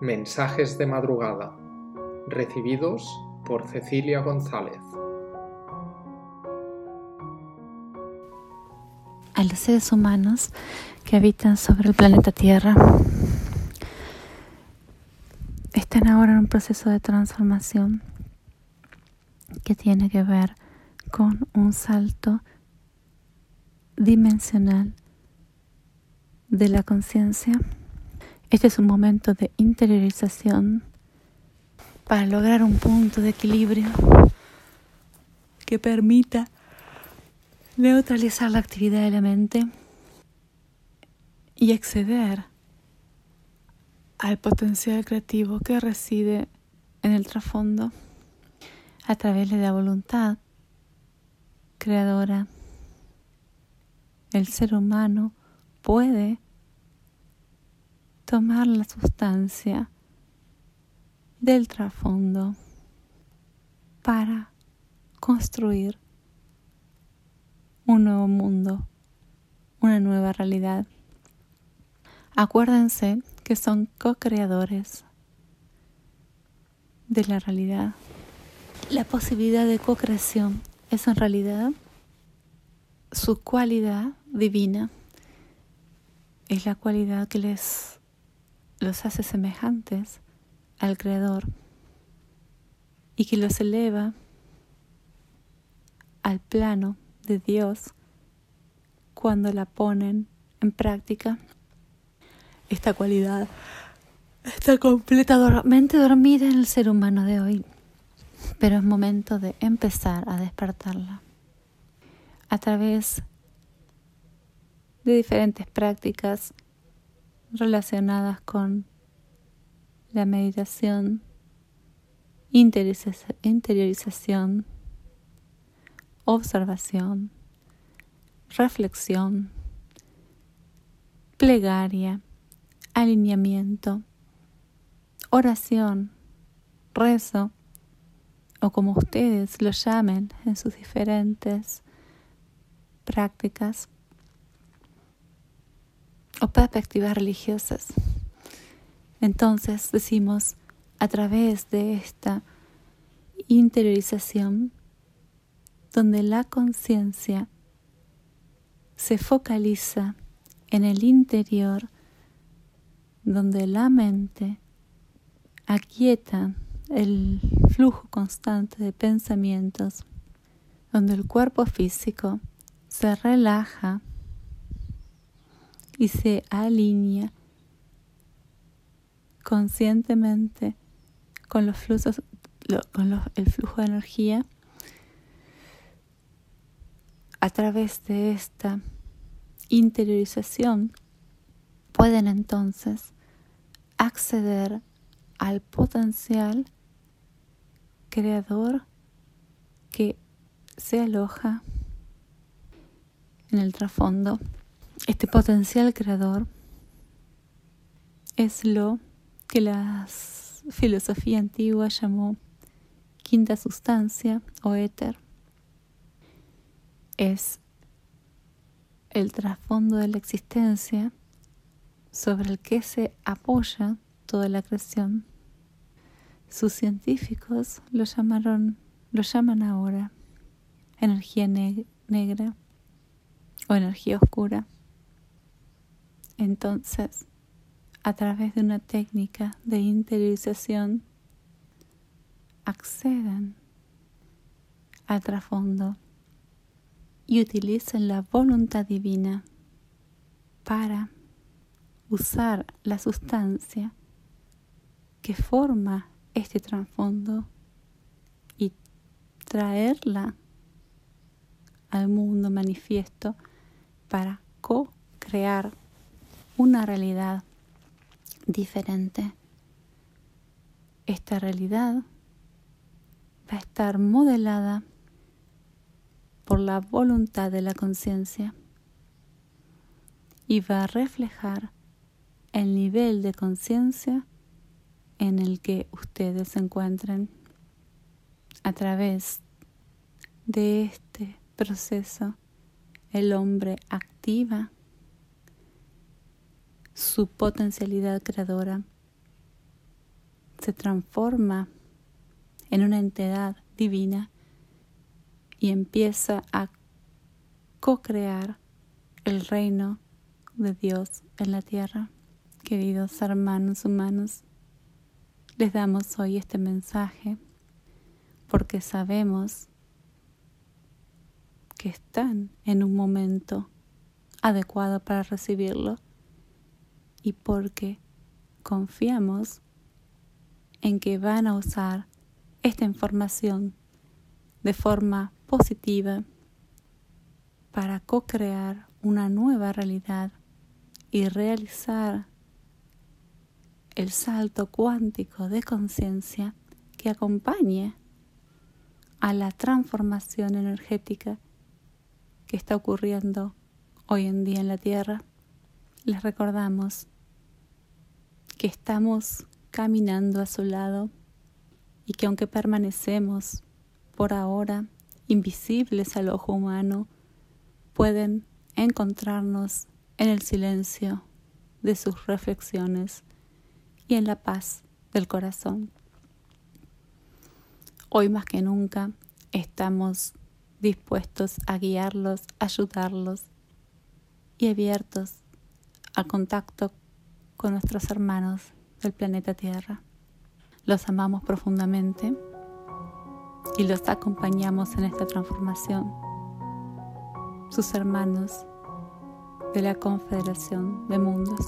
Mensajes de madrugada, recibidos por Cecilia González. A los seres humanos que habitan sobre el planeta Tierra están ahora en un proceso de transformación que tiene que ver con un salto dimensional de la conciencia. Este es un momento de interiorización para lograr un punto de equilibrio que permita neutralizar la actividad de la mente y acceder al potencial creativo que reside en el trasfondo a través de la voluntad creadora. El ser humano puede tomar la sustancia del trasfondo para construir un nuevo mundo, una nueva realidad. Acuérdense que son co-creadores de la realidad. La posibilidad de co-creación es en realidad su cualidad divina es la cualidad que les los hace semejantes al Creador y que los eleva al plano de Dios cuando la ponen en práctica. Esta cualidad está completamente dormida en el ser humano de hoy, pero es momento de empezar a despertarla a través de diferentes prácticas relacionadas con la meditación, interiorización, observación, reflexión, plegaria, alineamiento, oración, rezo, o como ustedes lo llamen en sus diferentes prácticas o perspectivas religiosas. Entonces decimos, a través de esta interiorización, donde la conciencia se focaliza en el interior, donde la mente aquieta el flujo constante de pensamientos, donde el cuerpo físico se relaja y se alinea conscientemente con los flujos, con el flujo de energía a través de esta interiorización. Pueden entonces acceder al potencial creador que se aloja en el trasfondo este potencial creador es lo que la filosofía antigua llamó quinta sustancia o éter. Es el trasfondo de la existencia sobre el que se apoya toda la creación. Sus científicos lo llamaron, lo llaman ahora energía negra o energía oscura. Entonces, a través de una técnica de interiorización, accedan al trasfondo y utilicen la voluntad divina para usar la sustancia que forma este trasfondo y traerla al mundo manifiesto para co-crear una realidad diferente. Esta realidad va a estar modelada por la voluntad de la conciencia y va a reflejar el nivel de conciencia en el que ustedes se encuentren a través de este proceso el hombre activa su potencialidad creadora se transforma en una entidad divina y empieza a co-crear el reino de Dios en la tierra. Queridos hermanos humanos, les damos hoy este mensaje porque sabemos que están en un momento adecuado para recibirlo y porque confiamos en que van a usar esta información de forma positiva para co-crear una nueva realidad y realizar el salto cuántico de conciencia que acompañe a la transformación energética que está ocurriendo hoy en día en la Tierra. Les recordamos que estamos caminando a su lado y que aunque permanecemos por ahora invisibles al ojo humano, pueden encontrarnos en el silencio de sus reflexiones y en la paz del corazón. Hoy más que nunca estamos dispuestos a guiarlos, ayudarlos y abiertos al contacto con nuestros hermanos del planeta Tierra. Los amamos profundamente y los acompañamos en esta transformación. Sus hermanos de la Confederación de Mundos.